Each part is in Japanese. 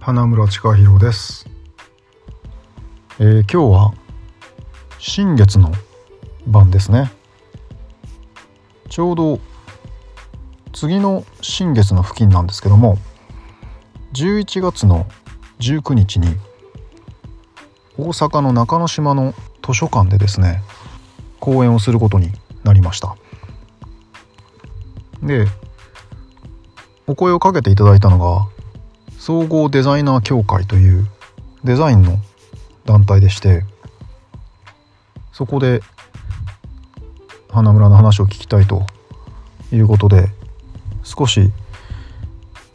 花村千佳弘です、えー今日は新月の晩ですね。ちょうど次の新月の付近なんですけども11月の19日に大阪の中之島の図書館でですね講演をすることになりました。でお声をかけていただいたのが総合デザイナー協会というデザインの団体でしてそこで花村の話を聞きたいということで少し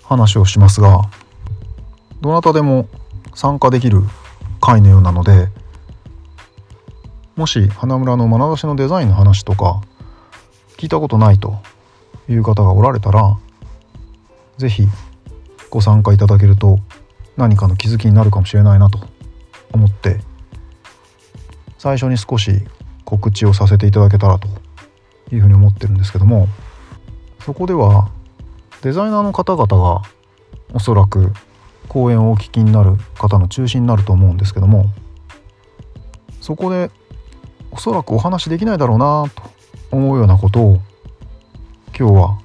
話をしますがどなたでも参加できる会のようなのでもし花村の眼差しのデザインの話とか聞いたことないという方がおられたら是非ご参加いただけると何かの気づきになるかもしれないなと思って最初に少し告知をさせていただけたらというふうに思ってるんですけどもそこではデザイナーの方々がおそらく講演をお聞きになる方の中心になると思うんですけどもそこでおそらくお話できないだろうなと思うようなことを今日は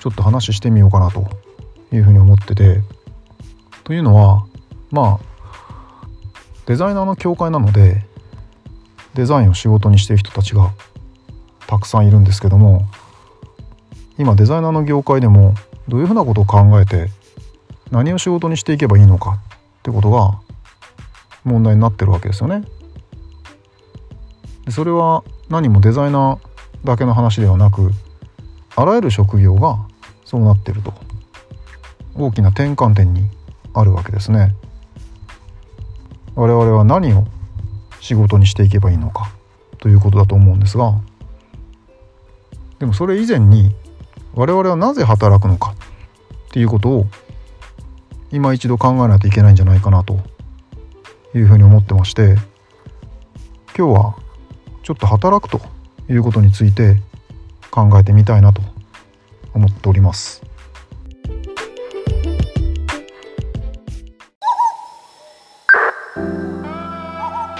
ちょっと話してみようかなというふうに思っててというのはまあデザイナーの協会なのでデザインを仕事にしてる人たちがたくさんいるんですけども今デザイナーの業界でもどういうふうなことを考えて何を仕事にしていけばいいのかってことが問題になってるわけですよね。それは何もデザイナーだけの話ではなくあらゆる職業がそうなってると大きな転換点にあるわけですね。我々は何を仕事にしていけばいいのかということだと思うんですがでもそれ以前に我々はなぜ働くのかっていうことを今一度考えないといけないんじゃないかなというふうに思ってまして今日はちょっと働くということについて考えてみたいなと思っております。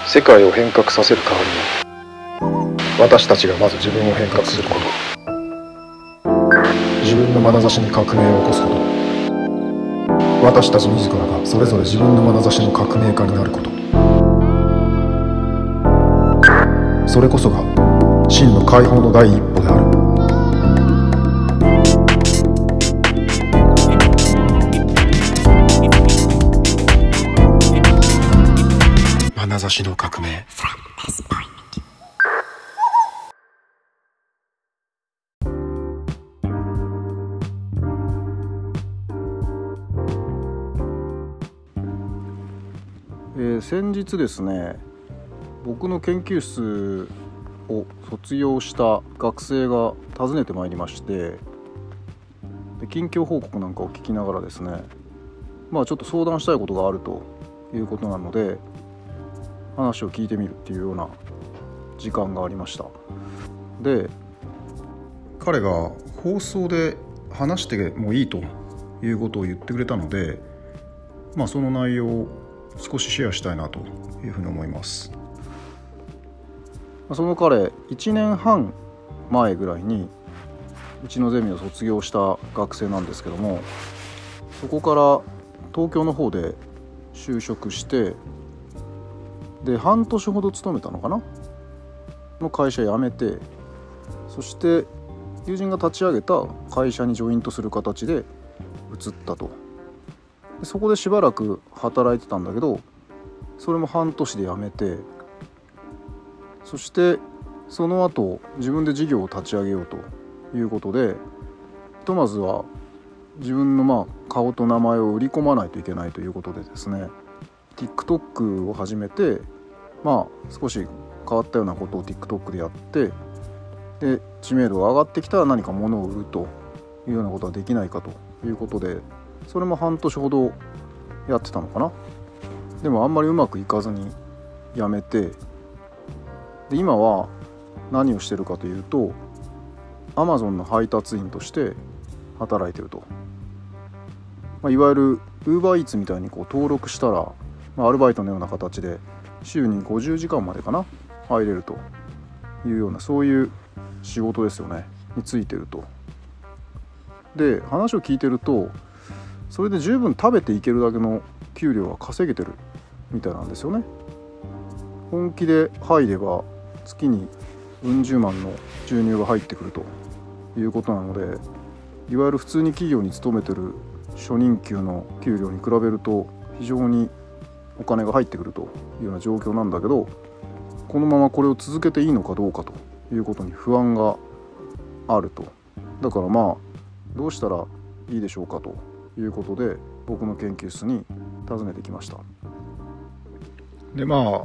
世界を変革させる代わりに私たちがまず自分を変革すること。自分の眼差しに革命を起こすこと。私たち自らがそれぞれ自分の眼差しの革命家になること。それこそが真の解放の第一歩である。眼差しの革命。えー先日ですね僕の研究室を卒業した学生が訪ねてまいりましてで近況報告なんかを聞きながらですねまあちょっと相談したいことがあるということなので話を聞いてみるっていうような時間がありました。で彼が放送で話してもいいということを言ってくれたのでまあその内容を少しシェアしたいなというふうに思います。その彼1年半前ぐらいにうちのゼミを卒業した学生なんですけどもそこから東京の方で就職してで半年ほど勤めたのかな？の会社辞めてそして友人が立ち上げた会社にジョイントする形で移ったと。でそこでしばらく働いてたんだけどそれも半年で辞めてそしてその後自分で事業を立ち上げようということでひとまずは自分のまあ顔と名前を売り込まないといけないということでですね TikTok を始めてまあ少し変わったようなことを TikTok でやってで知名度が上がってきたら何か物を売るというようなことはできないかということでそれも半年ほどやってたのかな。でもあんまりうまくいかずにやめてで今は何をしてるかというと Amazon の配達員として働いてると、まあ、いわゆるウーバーイーツみたいにこう登録したら、まあ、アルバイトのような形で週に50時間までかな入れるというようなそういう仕事ですよねについてると。で話を聞いてるとそれで十分食べていけるだけの給料は稼げてるみたいなんですよね。本気で入れば月にうん十万の収入が入ってくるということなのでいわゆる普通に企業に勤めてる初任給の給料に比べると非常にお金が入ってくるというような状況なんだけどこのままこれを続けていいのかどうかということに不安があると。だからまあどうしたらいいでしょうかということで僕の研究室に訪ねてきました。でまあ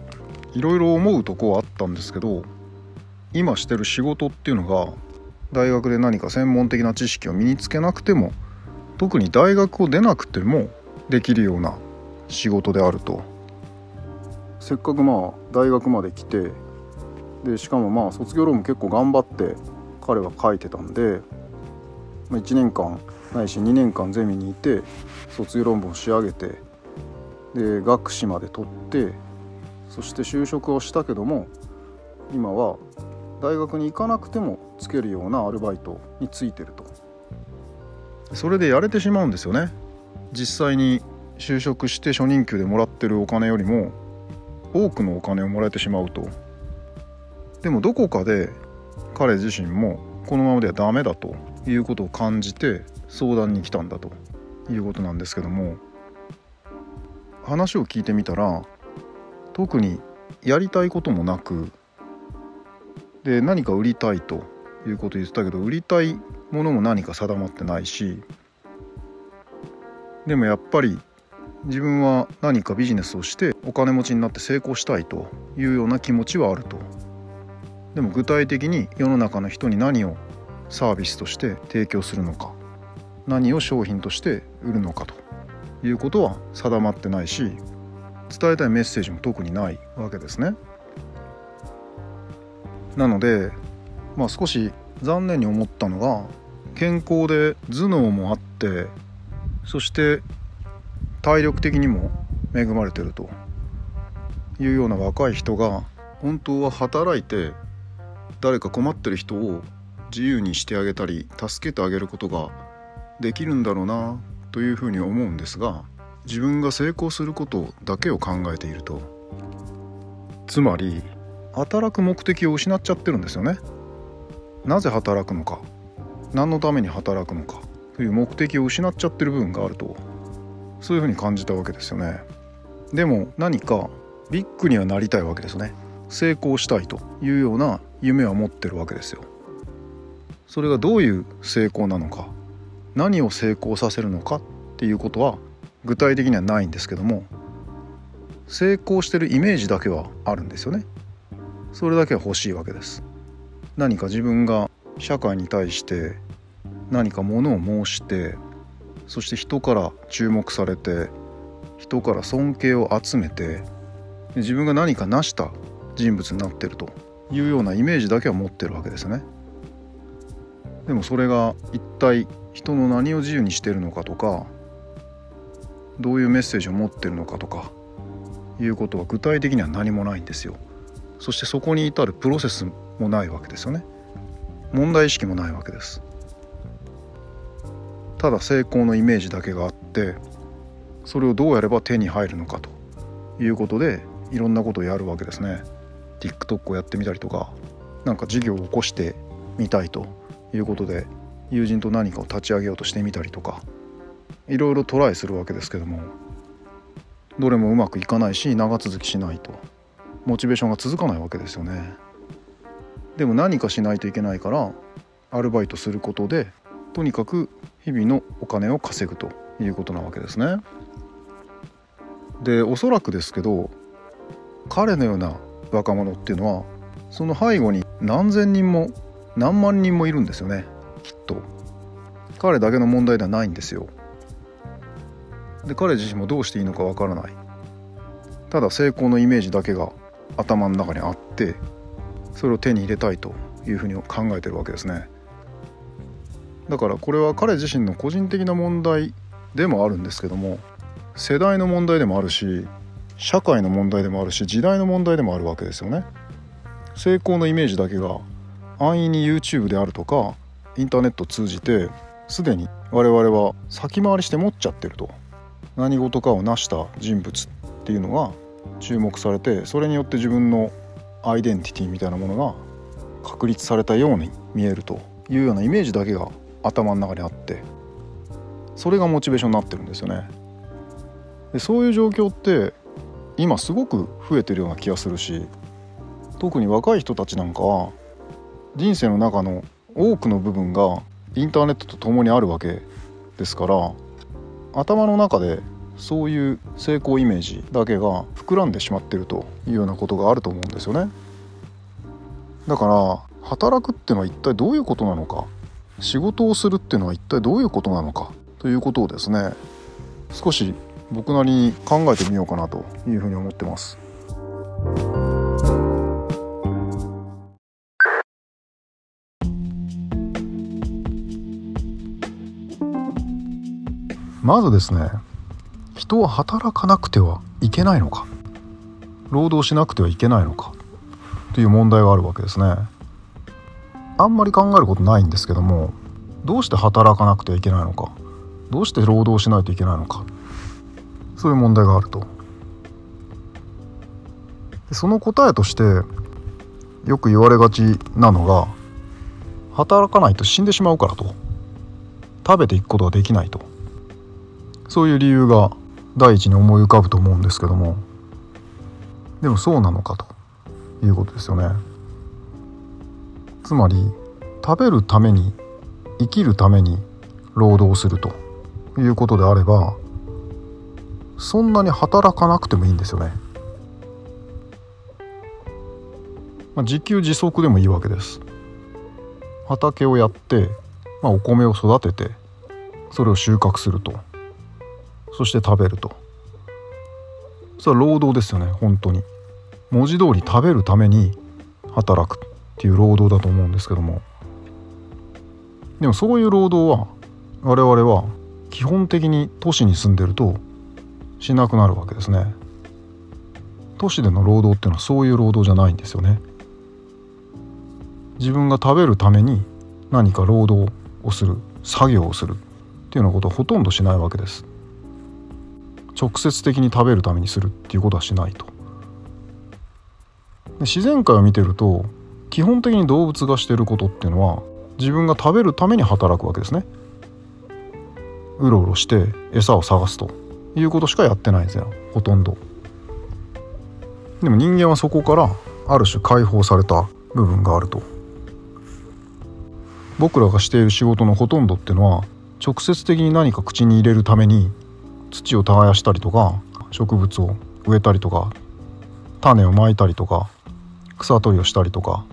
いろいろ思うとこはあったんですけど今してる仕事っていうのが大学で何か専門的な知識を身につけなくても特に大学を出なくてもできるような仕事であると。せっかくまあ大学まで来てでしかもまあ卒業論文結構頑張って彼は書いてたんで、まあ、1年間ないし2年間ゼミにいて卒業論文を仕上げてで学士まで取ってそして就職をしたけども今は大学に行かなくてもつけるようなアルバイトについてると。それでやれてしまうんですよね。実際に就職して初任給でもらってるお金よりも多くのお金をもらえてしまうと。でもどこかで彼自身もこのままではダメだということを感じて相談に来たんだということなんですけども話を聞いてみたら特にやりたいこともなくで何か売りたいということ言ってたけど売りたいものも何か定まってないしでもやっぱり自分は何かビジネスをしてお金持ちになって成功したいというような気持ちはあるとでも具体的に世の中の人に何をサービスとして提供するのか何を商品として売るのかということは定まってないし伝えたいメッセージも特にないわけですね。なので、まあ、少し残念に思ったのが健康で頭脳もあってそして体力的にも恵まれてるというような若い人が本当は働いて誰か困ってる人を自由にしてあげたり助けてあげることができるんだろうなというふうに思うんですが自分が成功することだけを考えていると。つまり働く目的を失っちゃってるんですよね。なぜ働くのか。何のために働くのかという目的を失っちゃってる部分があると。そういうふうに感じたわけですよね。でも何かビッグにはなりたいわけですね。成功したいというような夢は持ってるわけですよ。それがどういう成功なのか何を成功させるのかっていうことは具体的にはないんですけども成功してるイメージだけはあるんですよね。それだけは欲しいわけです。何か自分が社会に対して何かものを申してそして人から注目されて人から尊敬を集めて自分が何か成した人物になってるというようなイメージだけは持ってるわけですね。でもそれが一体人の何を自由にしてるのかとかどういうメッセージを持ってるのかとかいうことは具体的には何もないんですよ。そしてそこに至るプロセスもないわけですよね。問題意識もないわけです。ただ成功のイメージだけがあってそれをどうやれば手に入るのかということでいろんなことをやるわけですね。TikTok をやってみたりとか何か事業を起こしてみたいということで友人と何かを立ち上げようとしてみたりとかいろいろトライするわけですけどもどれもうまくいかないし長続きしないとモチベーションが続かないわけですよね。でも何かしないといけないからアルバイトすることでとにかく日々のお金を稼ぐということなわけですね。でおそらくですけど彼のような若者っていうのはその背後に何千人も何万人もいるんですよね。きっと。彼だけの問題ではないんですよ。で彼自身もどうしていいのかわからない。ただ成功のイメージだけが頭の中にあってそれを手に入れたいというふうに考えてるわけですね。だからこれは彼自身の個人的な問題でもあるんですけども世代の問題でもあるし社会の問題でもあるし時代の問題でもあるわけですよね。成功のイメージだけが安易に YouTube であるとかインターネットを通じてすでに我々は先回りして持っちゃってると何事かを成した人物っていうのが注目されてそれによって自分のアイデンティティみたいなものが確立されたように見えるというようなイメージだけが頭の中にあってそれがモチベーションになってるんですよね。でそういう状況って今すごく増えてるような気がするし特に若い人たちなんかは人生の中の多くの部分がインターネットと共にあるわけですから頭の中でそういう成功イメージだけが膨らんでしまってるというようなことがあると思うんですよねだから働くっていうのは一体どういうことなのか仕事をするっていうのは一体どういうことなのかということをですね少し僕なりに考えてみようかなというふうに思ってます。まずですね人は働かなくてはいけないのか労働しなくてはいけないのかという問題があるわけですねあんまり考えることないんですけどもどうして働かなくてはいけないのかどうして労働しないといけないのかそういう問題があると。その答えとしてよく言われがちなのが働かないと死んでしまうからと。食べていくことができないと。そういう理由が第一に思い浮かぶと思うんですけどもでもそうなのかということですよね。つまり食べるために生きるために労働するということであればそんなに働かなくてもいいんですよね、まあ、自給自足でもいいわけです。畑をやって、まあ、お米を育ててそれを収穫すると。そして食べると。それは労働ですよね本当に。文字通り食べるために働く。っていう労働だと思うんですけども。でもそういう労働は我々は基本的に都市に住んでるとしなくなるわけですね。都市での労働っていうのはそういう労働じゃないんですよね。自分が食べるために何か労働をする作業をするっていうようなことはほとんどしないわけです。直接的に食べるためにするっていうことはしないと。自然界を見てると基本的に動物がしてることっていうのは自分が食べるために働くわけですね。うろうろして餌を探すということしかやってないんですよ。ほとんど。でも人間はそこからある種解放された部分があると。僕らがしている仕事のほとんどっていうのは直接的に何か口に入れるために土を耕したりとか植物を植えたりとか種をまいたりとか草取りをしたりとか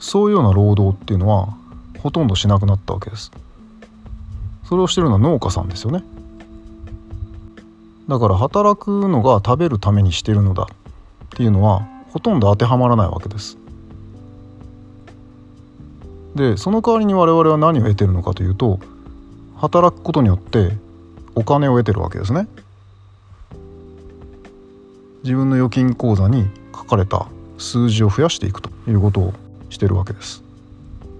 そういうような労働っていうのはほとんどしなくなったわけです。それをしてるのは農家さんですよね。だから働くのが食べるためにしてるのだっていうのはほとんど当てはまらないわけです。でその代わりに我々は何を得てるのかというと働くことによってお金を得てるわけですね。自分の預金口座に書かれた数字を増やしていくということをしてるわけです。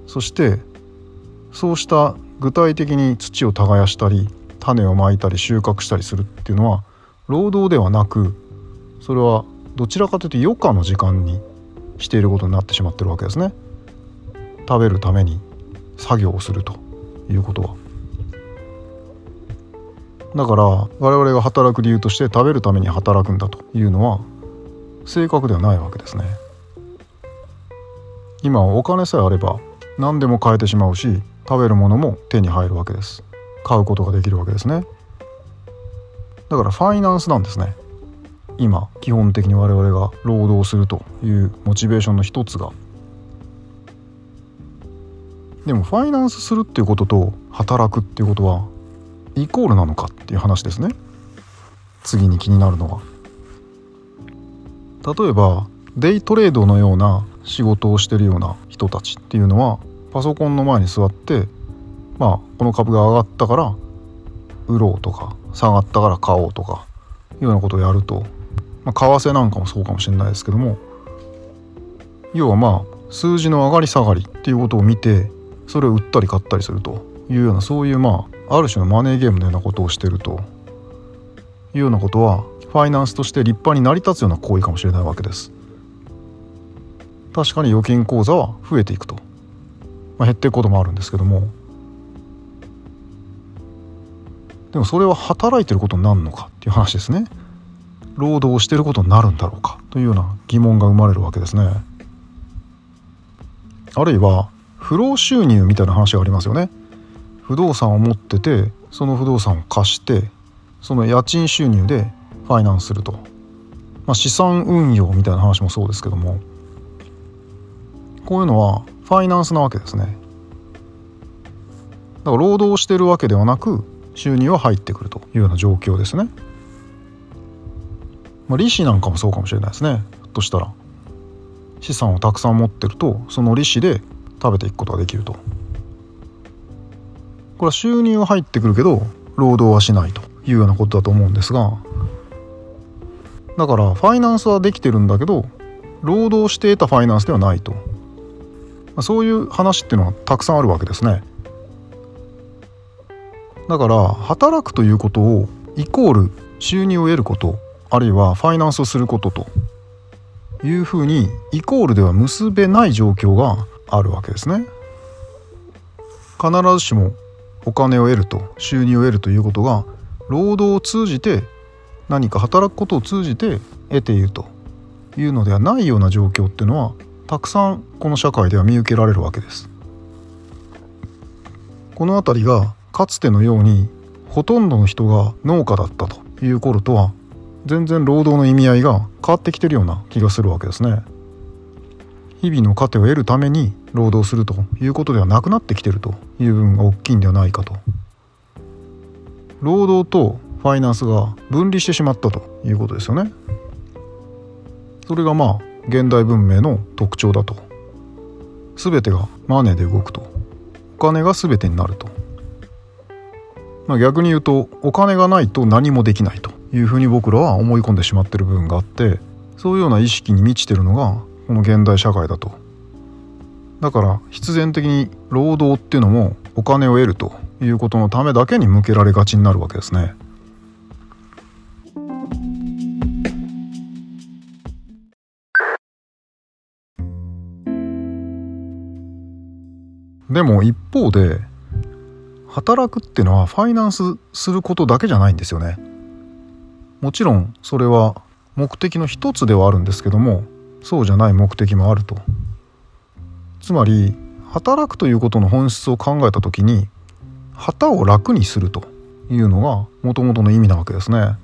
そしてそうした具体的に土を耕したり種をまいたり収穫したりするっていうのは労働ではなくそれはどちらかというと余暇の時間にしていることになってしまってるわけですね。食べるために作業をするということは。だから我々が働く理由として食べるために働くんだというのは正確ではないわけですね。今お金さえあれば何でも買えてしまうし食べるものも手に入るわけです。買うことができるわけですね。だからファイナンスなんですね。今基本的に我々が労働するというモチベーションの一つが。でもファイナンスするっていうことと働くっていうことはイコールなのかっていう話ですね。次に気になるのは。例えばデイトレードのような仕事をしてるような人たちっていうのはパソコンの前に座ってまあこの株が上がったから売ろうとか下がったから買おうとかいうようなことをやると、まあ、為替なんかもそうかもしれないですけども要はまあ数字の上がり下がりっていうことを見てそれを売ったり買ったりするというようなそういうまあある種のマネーゲームのようなことをしてるというようなことはファイナンスとして立派に成り立つような行為かもしれないわけです。確かに預金口座は増えていくと、まあ、減っていくこともあるんですけども。でもそれは働いてることになるのかっていう話ですね。労働をしてることになるんだろうかというような疑問が生まれるわけですね。あるいは不労収入みたいな話がありますよね。不動産を持っててその不動産を貸してその家賃収入でファイナンスすると、まあ、資産運用みたいな話もそうですけども。こういうのはファイナンスなわけですね。だから労働してるわけではなく収入は入ってくるというような状況ですね、まあ、利子なんかもそうかもしれないですね。ひょっとしたら。資産をたくさん持ってるとその利子で食べていくことができると。これは収入は入ってくるけど労働はしないというようなことだと思うんですが。だからファイナンスはできてるんだけど労働して得たファイナンスではないと。そういう話っていうのはたくさんあるわけですね。だから働くということをイコール収入を得ることあるいはファイナンスをすることというふうにイコールでは結べない状況があるわけですね。必ずしもお金を得ると収入を得るということが労働を通じて何か働くことを通じて得ているというのではないような状況っていうのはたくさんこの社会では見受けられるわけです。この辺りがかつてのようにほとんどの人が農家だったという頃とは全然労働の意味合いが変わってきてるような気がするわけですね。日々の糧を得るために労働するということではなくなってきてるという部分が大きいんではないかと。労働とファイナンスが分離してしまったということですよね。それがまあ現代文明の特徴だと。全てがマネーで動くと。お金が全てになると、まあ、逆に言うとお金がないと何もできないというふうに僕らは思い込んでしまってる部分があってそういうような意識に満ちてるのがこの現代社会だと。だから必然的に労働っていうのもお金を得るということのためだけに向けられがちになるわけですね。でも一方で働くっていうのはファイナンスすることだけじゃないんですよね。もちろんそれは目的の一つではあるんですけどもそうじゃない目的もあると。つまり働くということの本質を考えた時に旗を楽にするというのがもともとの意味なわけですね。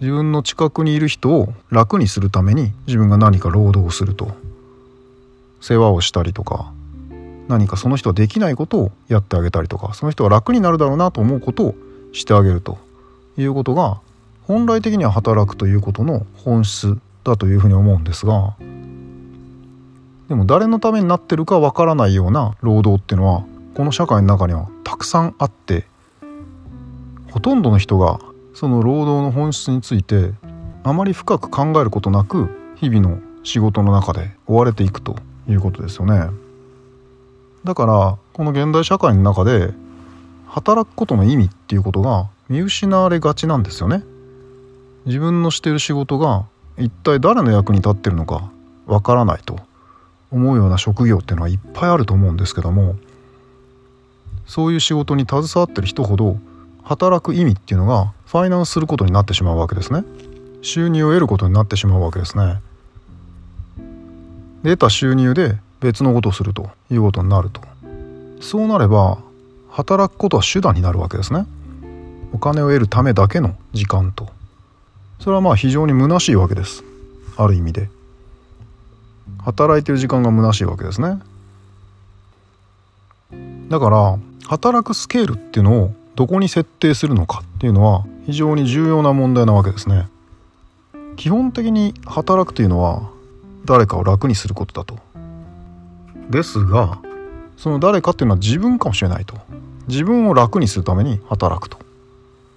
自分の近くにいる人を楽にするために自分が何か労働をすると世話をしたりとか何かその人はできないことをやってあげたりとかその人が楽になるだろうなと思うことをしてあげるということが本来的には働くということの本質だというふうに思うんですがでも誰のためになってるかわからないような労働っていうのはこの社会の中にはたくさんあってほとんどの人がその労働の本質についてあまり深く考えることなく日々の仕事の中で追われていくということですよね。だからこの現代社会の中で働くことの意味っていうことが見失われがちなんですよね。自分のしている仕事が一体誰の役に立ってるのかわからないと思うような職業っていうのはいっぱいあると思うんですけどもそういう仕事に携わってる人ほど働く意味っていうのがファイナンスすることになってしまうわけですね収入を得ることになってしまうわけですねで得た収入で別のことをするということになると。そうなれば働くことは手段になるわけですね。お金を得るためだけの時間と。それはまあ非常に虚しいわけです。ある意味で。働いてる時間が虚しいわけですね。だから働くスケールっていうのをどこに設定するのかっていうのは非常に重要な問題なわけですね。基本的に働くというのは誰かを楽にすることだと。ですがその誰かっていうのは自分かもしれないと。自分を楽にするために働くと。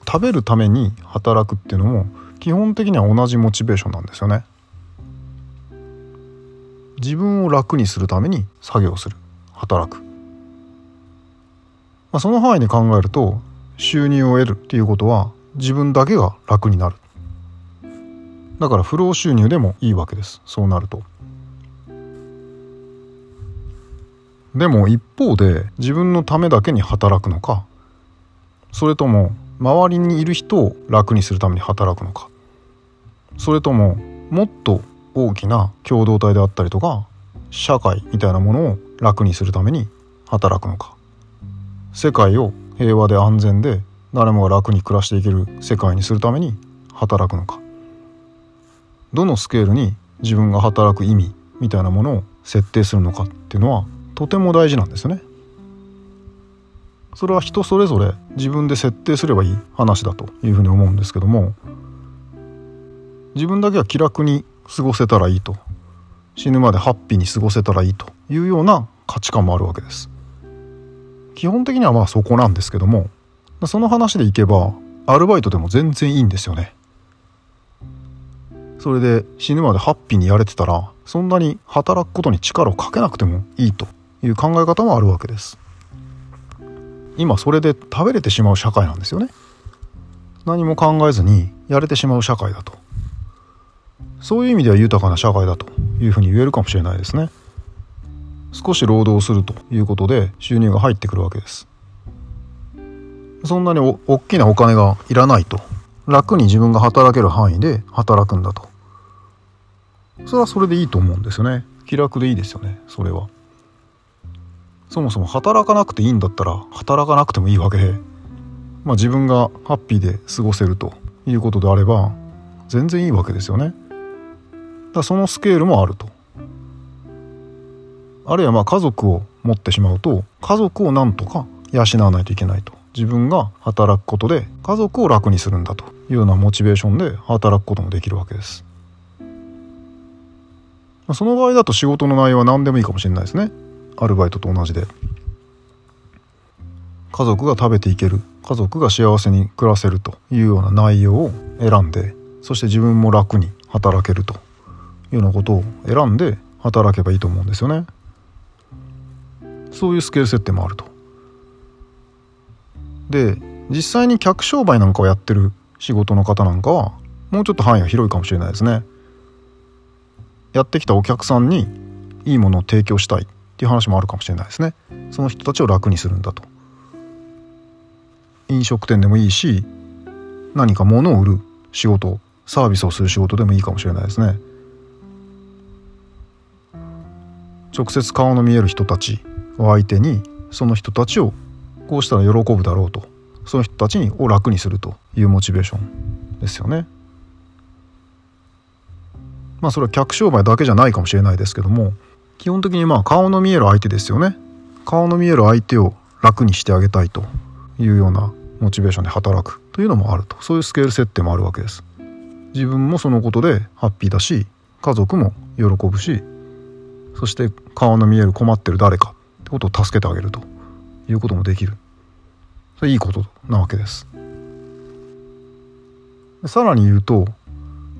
食べるために働くっていうのも基本的には同じモチベーションなんですよね。自分を楽にするために作業する。働く、まあ、その範囲で考えると収入を得るっていうことは自分だけが楽になる。だから不労収入でもいいわけです。そうなると。でも一方で自分のためだけに働くのかそれとも周りにいる人を楽にするために働くのかそれとももっと大きな共同体であったりとか社会みたいなものを楽にするために働くのか。世界を平和で安全で誰もが楽に暮らしていける世界にするために働くのか。どのスケールに自分が働く意味みたいなものを設定するのかっていうのはとても大事なんですね。それは人それぞれ自分で設定すればいい話だというふうに思うんですけども自分だけは気楽に過ごせたらいいと死ぬまでハッピーに過ごせたらいいというような価値観もあるわけです。基本的にはまあそこなんですけどもその話でいけばアルバイトでも全然いいんですよね。それで死ぬまでハッピーにやれてたらそんなに働くことに力をかけなくてもいいという考え方もあるわけです。今それで食べれてしまう社会なんですよね。何も考えずにやれてしまう社会だと。そういう意味では豊かな社会だというふうに言えるかもしれないですね。少し労働するということで収入が入ってくるわけです。そんなにお大きなお金がいらないと。楽に自分が働ける範囲で働くんだと。それはそれでいいと思うんですよね。気楽でいいですよね。それは。そもそも働かなくていいんだったら働かなくてもいいわけ。で、まあ、自分がハッピーで過ごせるということであれば全然いいわけですよね。だそのスケールもあると。あるいはまあ家族を持ってしまうと家族をなんとか養わないといけないと。自分が働くことで家族を楽にするんだというようなモチベーションで働くこともできるわけです。その場合だと仕事の内容は何でもいいかもしれないですね。アルバイトと同じで。家族が食べていける。家族が幸せに暮らせるというような内容を選んでそして自分も楽に働けると。いうようなことを選んで働けばいいと思うんですよね。そういうスケール設定もあると。で実際に客商売なんかをやってる仕事の方なんかはもうちょっと範囲が広いかもしれないですね。やってきたお客さんにいいものを提供したい。っていう話もあるかもしれないですね。その人たちを楽にするんだと。飲食店でもいいし何か物を売る仕事サービスをする仕事でもいいかもしれないですね。直接顔の見える人たちを相手にその人たちをこうしたら喜ぶだろうと。その人たちを楽にするというモチベーションですよね。まあそれは客商売だけじゃないかもしれないですけども基本的にまあ顔の見える相手ですよね。顔の見える相手を楽にしてあげたいというようなモチベーションで働くというのもあると。そういうスケール設定もあるわけです。自分もそのことでハッピーだし家族も喜ぶしそして顔の見える困ってる誰かってことを助けてあげるということもできる。それいいことなわけです。さらに言うと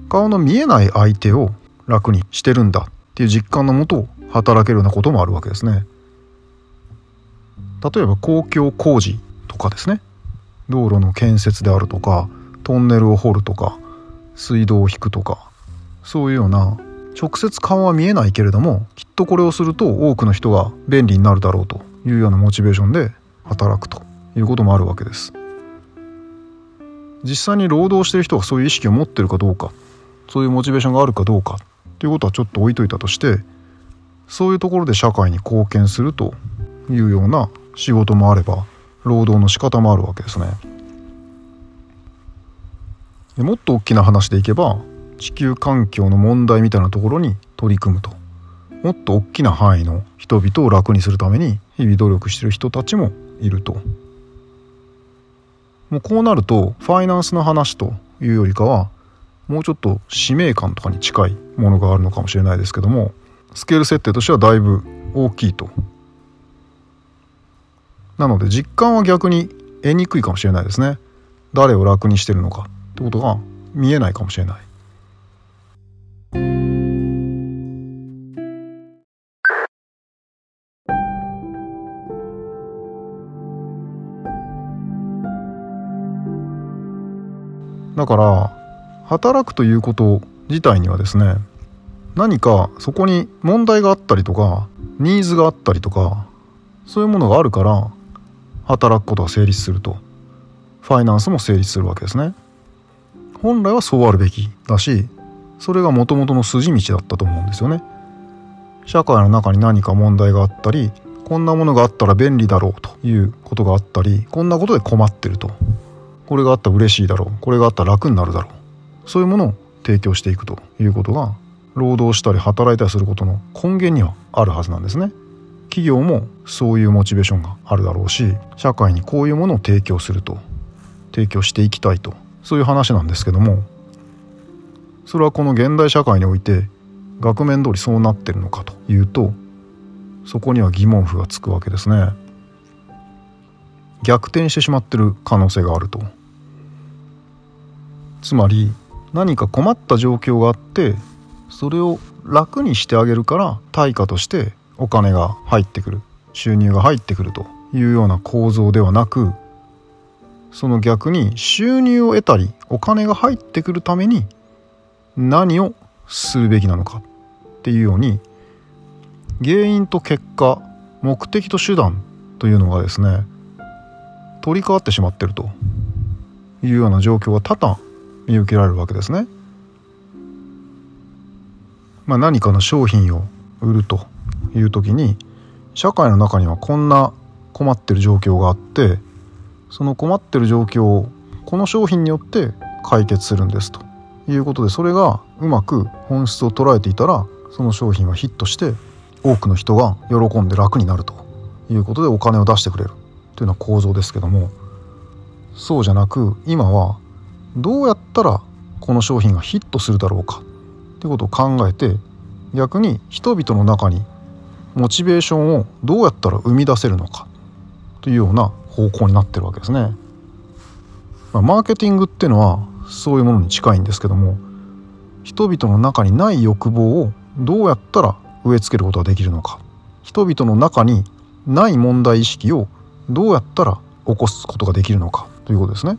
顔の見えない相手を楽にしてるんだっていう実感のもと働けるようなこともあるわけですね。例えば公共工事とかですね道路の建設であるとかトンネルを掘るとか水道を引くとかそういうような直接顔は見えないけれどもきっとこれをすると多くの人が便利になるだろうというようなモチベーションで働くということもあるわけです実際に労働している人がそういう意識を持ってるかどうかそういうモチベーションがあるかどうかということはちょっと置いといたとしてそういうところで社会に貢献するというような仕事もあれば労働の仕方もあるわけですね。でもっと大きな話でいけば地球環境の問題みたいなところに取り組むともっと大きな範囲の人々を楽にするために日々努力してる人たちもいると。もうこうなるとファイナンスの話というよりかはもうちょっと使命感とかに近いものがあるのかもしれないですけどもスケール設定としてはだいぶ大きいと。なので実感は逆に得にくいかもしれないですね。誰を楽にしてるのか。ってことが見えないかもしれない。だから働くということ自体にはですね何かそこに問題があったりとかニーズがあったりとかそういうものがあるから働くことが成立すると。ファイナンスも成立するわけですね。本来はそうあるべきだしそれがもともとの筋道だったと思うんですよね。社会の中に何か問題があったりこんなものがあったら便利だろうということがあったりこんなことで困ってると。これがあったら嬉しいだろう。これがあったら楽になるだろう。そういうものを提供していくということが労働したり働いたりすることの根源にはあるはずなんですね。企業もそういうモチベーションがあるだろうし社会にこういうものを提供すると提供していきたいとそういう話なんですけどもそれはこの現代社会において額面通りそうなってるのかというとそこには疑問符がつくわけですね。逆転してしまってる可能性があると。つまり何か困った状況があってそれを楽にしてあげるから対価としてお金が入ってくる収入が入ってくるというような構造ではなくその逆に収入を得たりお金が入ってくるために何をするべきなのかっていうように原因と結果目的と手段というのがですね取り替わってしまってるというような状況が多々見受けられるわけですね。まあ、何かの商品を売るという時に社会の中にはこんな困ってる状況があってその困ってる状況をこの商品によって解決するんですということでそれがうまく本質を捉えていたらその商品はヒットして多くの人が喜んで楽になるということでお金を出してくれるというような構造ですけどもそうじゃなく今はどうやったらこの商品がヒットするだろうかいうことを考えて逆に人々の中にモチベーションをどうやったら生み出せるのかというような方向になってるわけですね。まあ、マーケティングっていうのはそういうものに近いんですけども人々の中にない欲望をどうやったら植え付けることができるのか人々の中にない問題意識をどうやったら起こすことができるのかということですね。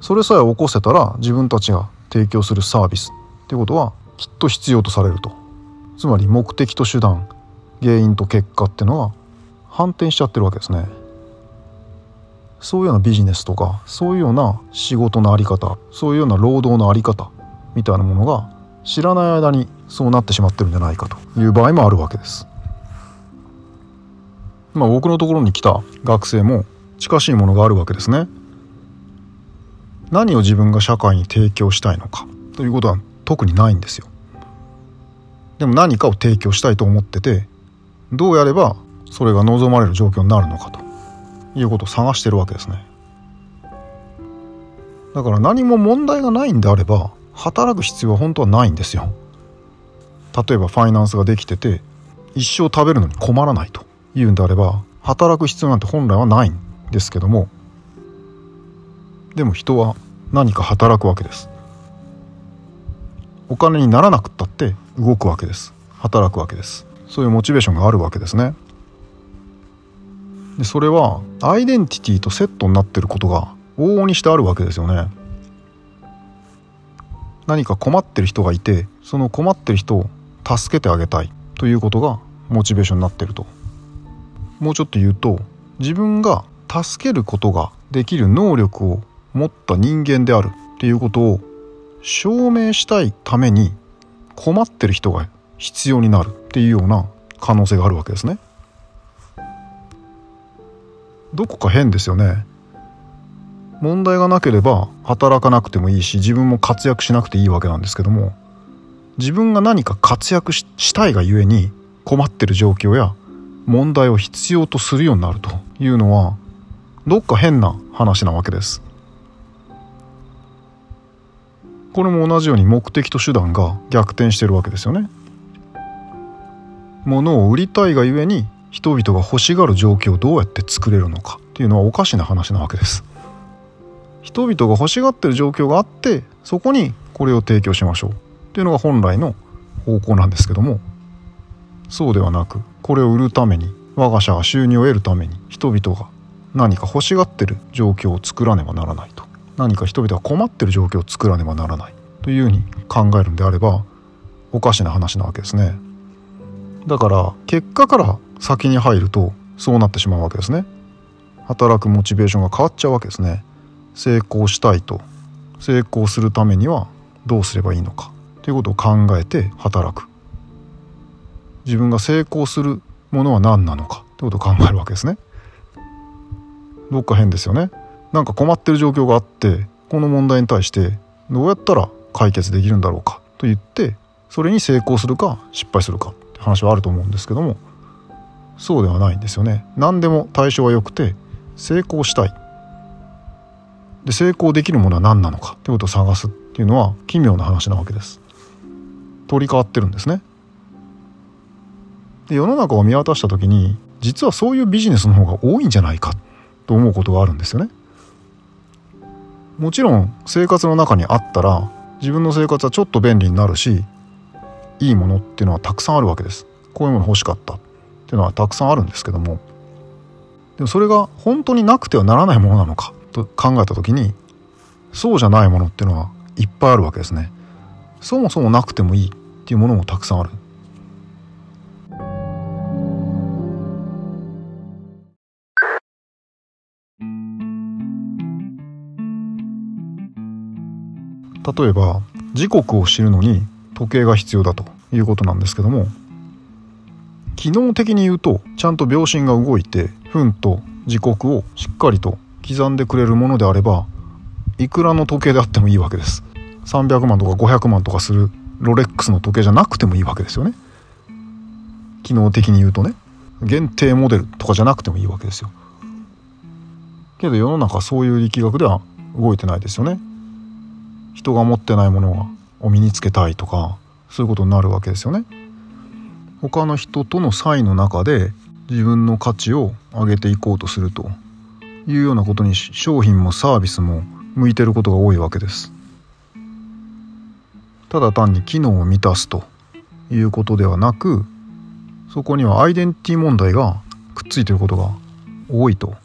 それさえ起こせたら自分たちが提供するサービスっていうことはきっと必要とされると。つまり目的と手段原因と結果っていうのは反転しちゃってるわけですね。そういうようなビジネスとかそういうような仕事の在り方そういうような労働の在り方みたいなものが知らない間にそうなってしまってるんじゃないかと。いう場合もあるわけです。まあ僕のところに来た学生も近しいものがあるわけですね。何を自分が社会に提供したいのかということは特にないんですよ。でも何かを提供したいと思っててどうやればそれが望まれる状況になるのかと。いうことを探してるわけですね。だから何も問題がないんであれば働く必要は本当はないんですよ。例えばファイナンスができてて一生食べるのに困らないと。いうんであれば働く必要なんて本来はないんですけどもでも人は何か働くわけです。お金にならなくったって動くわけです。働くわけです。そういうモチベーションがあるわけですね。でそれはアイデンティティとセットになってることが往々にしてあるわけですよね。何か困ってる人がいてその困ってる人を助けてあげたいということがモチベーションになってると。もうちょっと言うと自分が助けることができる能力を持った人間であるっていうことを証明したいために困ってる人が必要になるっていうような可能性があるわけですね。どこか変ですよね。問題がなければ働かなくてもいいし自分も活躍しなくていいわけなんですけども自分が何か活躍したいがゆえに困ってる状況や問題を必要とするようになるというのはどっか変な話なわけです。これも同じように目的と手段が逆転してるわけですよね。物を売りたいがゆえに人々が欲しがる状況をどうやって作れるのかっていうのはおかしな話なわけです。人々が欲しがってる状況があってそこにこれを提供しましょうっていうのが本来の方向なんですけどもそうではなくこれを売るために我が社が収入を得るために人々が何か欲しがってる状況を作らねばならないと何か人々が困ってる状況を作らねばならないというふうに考えるんであればおかしな話なわけですね。だから結果から先に入るとそうなってしまうわけですね。働くモチベーションが変わっちゃうわけですね。成功したいと。成功するためにはどうすればいいのかということを考えて働く。自分が成功するものは何なのかということを考えるわけですね。どっか変ですよね。なんか困ってる状況があってこの問題に対してどうやったら解決できるんだろうかと言ってそれに成功するか失敗するかって話はあると思うんですけどもそうではないんですよね。何でも対象は良くて成功したい。で成功できるものは何なのかということを探すっていうのは奇妙な話なわけです。取り替わってるんですね。で世の中を見渡した時に実はそういうビジネスの方が多いんじゃないかと思うことがあるんですよね。もちろん生活の中にあったら自分の生活はちょっと便利になるしいいものっていうのはたくさんあるわけです。こういうもの欲しかったっていうのはたくさんあるんですけども。でもそれが本当になくてはならないものなのかと考えた時にそうじゃないものっていうのはいっぱいあるわけですね。そもそもなくてもいいっていうものもたくさんある。例えば時刻を知るのに時計が必要だということなんですけども機能的に言うとちゃんと秒針が動いて分と時刻をしっかりと刻んでくれるものであればいくらの時計であってもいいわけです。300万とか500万とかするロレックスの時計じゃなくてもいいわけですよね。機能的に言うとね。限定モデルとかじゃなくてもいいわけですよ。けど世の中そういう力学では動いてないですよね。人が持ってないものを身につけたいとかそういうことになるわけですよね。他の人との差異の中で自分の価値を上げていこうとするというようなことに商品もサービスも向いてることが多いわけです。ただ単に機能を満たすということではなくそこにはアイデンティティ問題がくっついてることが多いと。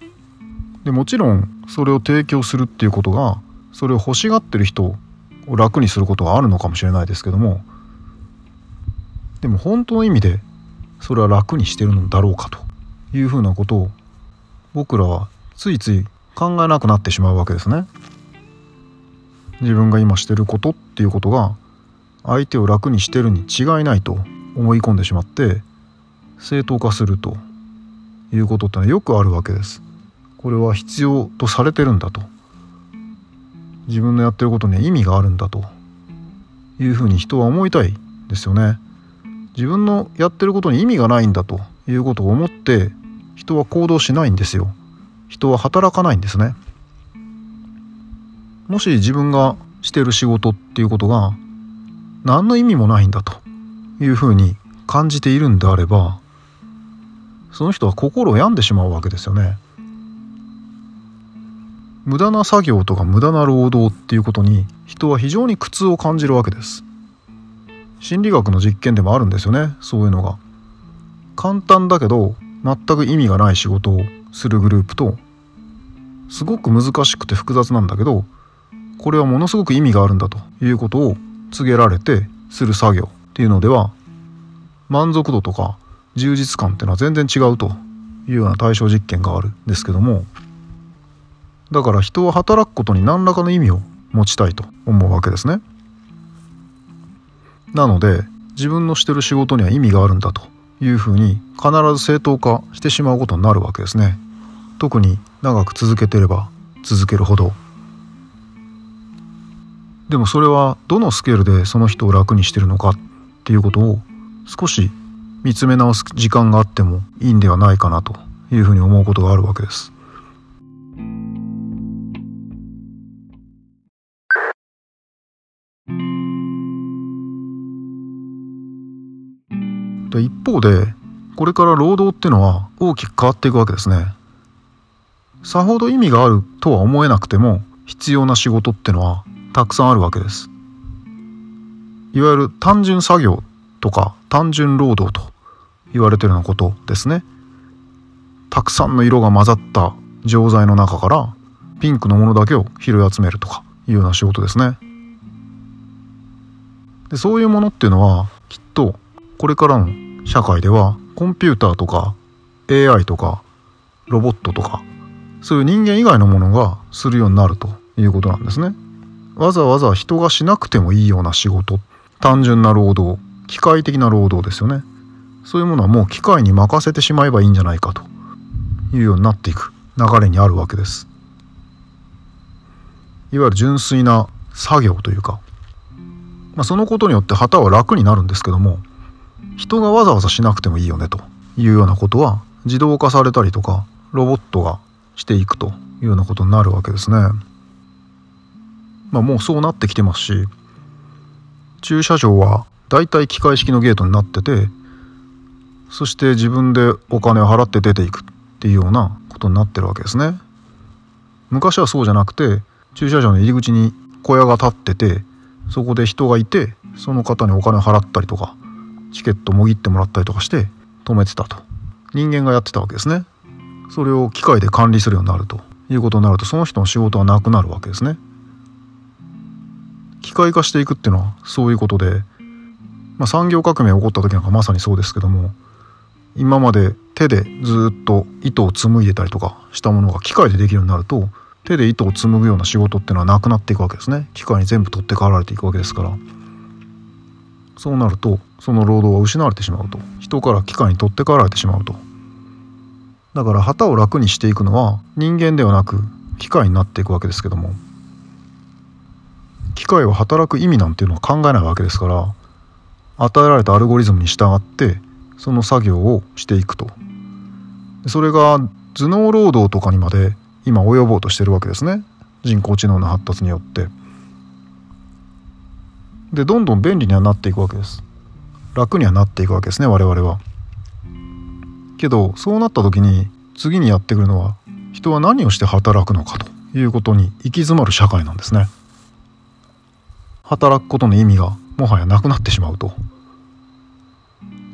でもちろんそれを提供するっていうことがそれを欲しがってる人楽にすることはあるのかもしれないですけどもでも本当の意味でそれは楽にしてるのだろうかというふうなことを僕らはついつい考えなくなってしまうわけですね。自分が今してることっていうことが相手を楽にしてるに違いないと思い込んでしまって正当化するということってのはよくあるわけです。これは必要とされてるんだと自分のやってることには意味があるんだというふうに人は思いたいですよね。自分のやってることに意味がないんだということを思って人は行動しないんですよ。人は働かないんですね。もし自分がしてる仕事っていうことが何の意味もないんだというふうに感じているんであればその人は心を病んでしまうわけですよね。無駄な作業とか無駄な労働っていうことに人は非常に苦痛を感じるわけです。心理学の実験でもあるんですよねそういうのが。簡単だけど全く意味がない仕事をするグループとすごく難しくて複雑なんだけどこれはものすごく意味があるんだということを告げられてする作業っていうのでは満足度とか充実感っていうのは全然違うというような対象実験があるんですけどもだから人は働くことに何らかの意味を持ちたいと思うわけですね。なので自分のしてる仕事には意味があるんだというふうに必ず正当化してしまうことになるわけですね。特に長く続けてれば続けるほど。でもそれはどのスケールでその人を楽にしてるのかっていうことを少し見つめ直す時間があってもいいんではないかなというふうに思うことがあるわけです。で一方でこれから労働っていうのは大きく変わっていくわけですね。さほど意味があるとは思えなくても必要な仕事ってのはたくさんあるわけです。いわゆる単純作業とか単純労働と言われてるようなことですね。たくさんの色が混ざった錠剤の中からピンクのものだけを拾い集めるとかいうような仕事ですね。でそういうものっていうのはきっとこれからの社会ではコンピューターとか AI とかロボットとかそういう人間以外のものがするようになるということなんですね。わざわざ人がしなくてもいいような仕事単純な労働機械的な労働ですよねそういうものはもう機械に任せてしまえばいいんじゃないかというようになっていく流れにあるわけですいわゆる純粋な作業というか、まあ、そのことによって旗は楽になるんですけども人がわざわざしなくてもいいよねというようなことは自動化されたりとかロボットがしていくというようなことになるわけですね。まあもうそうなってきてますし駐車場はだいたい機械式のゲートになっててそして自分でお金を払って出ていくっていうようなことになってるわけですね。昔はそうじゃなくて駐車場の入り口に小屋が立っててそこで人がいてその方にお金を払ったりとかチケットもぎってもらったりとかして止めてたと。人間がやってたわけですね。それを機械で管理するようになると。いうことになるとその人の仕事はなくなるわけですね。機械化していくっていうのはそういうことで、まあ、産業革命が起こった時なんかまさにそうですけども今まで手でずっと糸を紡いでたりとかしたものが機械でできるようになると手で糸を紡ぐような仕事っていうのはなくなっていくわけですね。機械に全部取って代わられていくわけですから。そうなるとその労働は失われてしまうと。人から機械に取って代わられてしまうと。だから旗を楽にしていくのは人間ではなく機械になっていくわけですけども。機械は働く意味なんていうのは考えないわけですから与えられたアルゴリズムに従ってその作業をしていくと。それが頭脳労働とかにまで今及ぼうとしてるわけですね。人工知能の発達によって。でどんどん便利にはなっていくわけです。楽にはなっていくわけですね我々は。けどそうなった時に次にやってくるのは人は何をして働くのかということに行き詰まる社会なんですね。働くことの意味がもはやなくなってしまうと。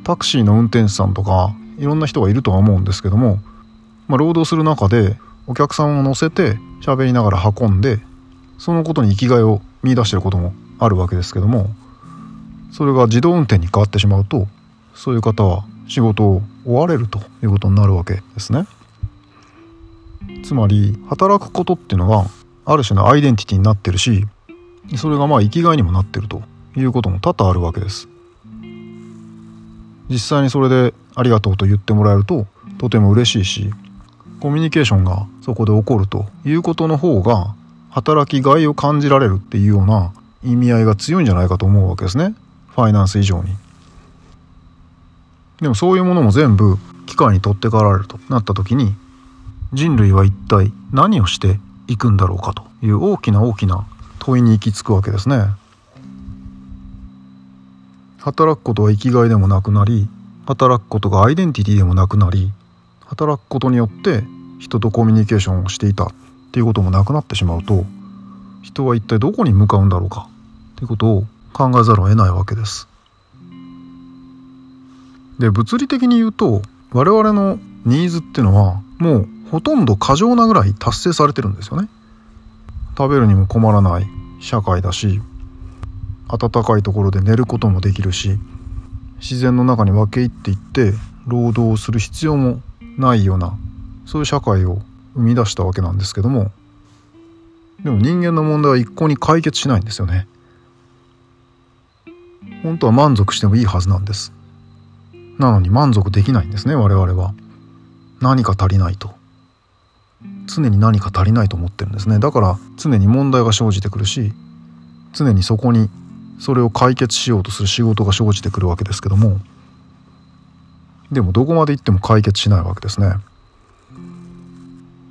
タクシーの運転手さんとかいろんな人がいるとは思うんですけども、まあ、労働する中でお客さんを乗せて喋りながら運んでそのことに生きがいを見出してることもあるわけですけどもそれが自動運転に変わってしまうとそういう方は仕事を追われるということになるわけですね。つまり働くことっていうのがある種のアイデンティティになってるしそれがまあ生きがいにもなってるということも多々あるわけです。実際にそれでありがとうと言ってもらえるととても嬉しいしコミュニケーションがそこで起こるということの方が働きがいを感じられるっていうような意味合いが強いんじゃないかと思うわけですねファイナンス以上に。でもそういうものも全部機械に取って代わられるとなった時に人類は一体何をしていくんだろうかという大きな大きな問いに行き着くわけですね。働くことは生きがいでもなくなり働くことがアイデンティティでもなくなり働くことによって人とコミュニケーションをしていたっていうこともなくなってしまうと人は一体どこに向かうんだろうか？っていうことを考えざるを得ないわけです。で物理的に言うと我々のニーズっていうのはもうほとんど過剰なぐらい達成されてるんですよね。食べるにも困らない社会だし暖かいところで寝ることもできるし自然の中に分け入っていって労働をする必要もないようなそういう社会を生み出したわけなんですけどもでも人間の問題は一向に解決しないんですよね。本当は満足してもいいはずなんです。なのに満足できないんですね我々は。何か足りないと。常に何か足りないと思ってるんですね。だから常に問題が生じてくるし常にそこにそれを解決しようとする仕事が生じてくるわけですけどもでもどこまで行っても解決しないわけですね。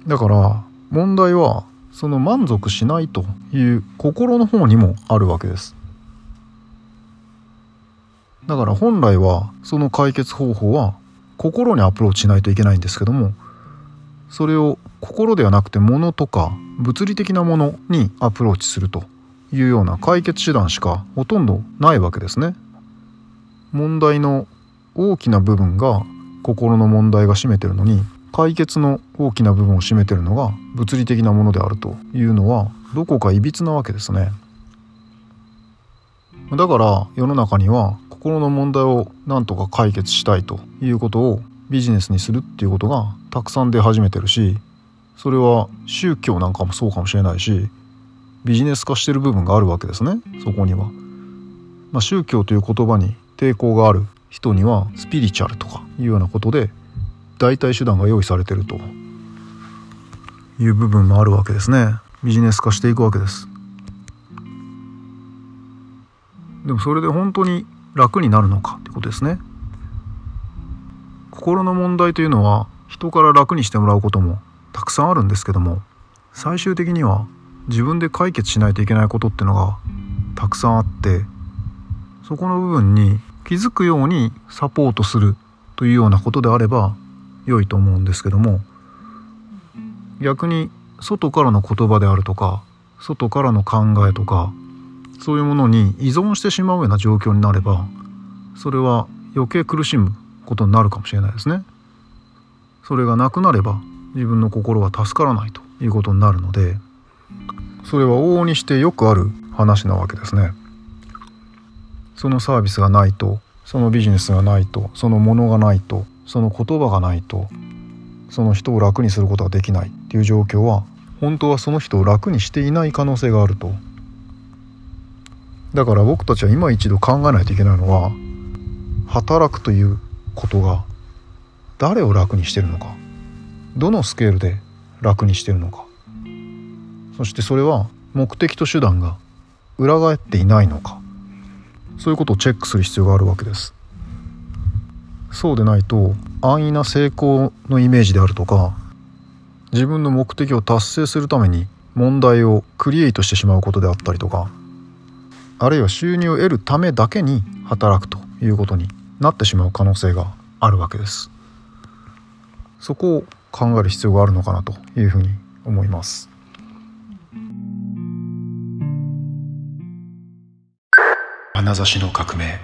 だから問題はその満足しないという心の方にもあるわけです。だから本来はその解決方法は心にアプローチしないといけないんですけどもそれを心ではなくて物とか物理的なものにアプローチするというような解決手段しかほとんどないわけですね。問題の大きな部分が心の問題が占めてるのに解決の大きな部分を占めてるのが物理的なものであるというのはどこかいびつなわけですね。だから世の中には心の問題を何とか解決したいということをビジネスにするっていうことがたくさん出始めてるしそれは宗教なんかもそうかもしれないしビジネス化してる部分があるわけですねそこには。まあ、宗教という言葉に抵抗がある人にはスピリチュアルとかいうようなことで代替手段が用意されてると。いう部分もあるわけですね。ビジネス化していくわけです。でもそれで本当に楽になるのかってことですね。心の問題というのは人から楽にしてもらうこともたくさんあるんですけども最終的には自分で解決しないといけないことっていうのがたくさんあってそこの部分に気づくようにサポートするというようなことであれば良いと思うんですけども逆に外からの言葉であるとか外からの考えとかそういうものに依存してしまうような状況になればそれは余計苦しむことになるかもしれないですね。それがなくなれば自分の心は助からないということになるのでそれは往々にしてよくある話なわけですね。そのサービスがないとそのビジネスがないとそのものがないとその言葉がないとその人を楽にすることができないっていう状況は本当はその人を楽にしていない可能性があると。だから僕たちは今一度考えないといけないのは働くということが誰を楽にしてるのかどのスケールで楽にしてるのか。そしてそれは目的と手段が裏返っていないのか。そういうことをチェックする必要があるわけです。そうでないと安易な成功のイメージであるとか自分の目的を達成するために問題をクリエイトしてしまうことであったりとかあるいは収入を得るためだけに働くということになってしまう可能性があるわけです。そこを考える必要があるのかなというふうに思います。眼差しの革命。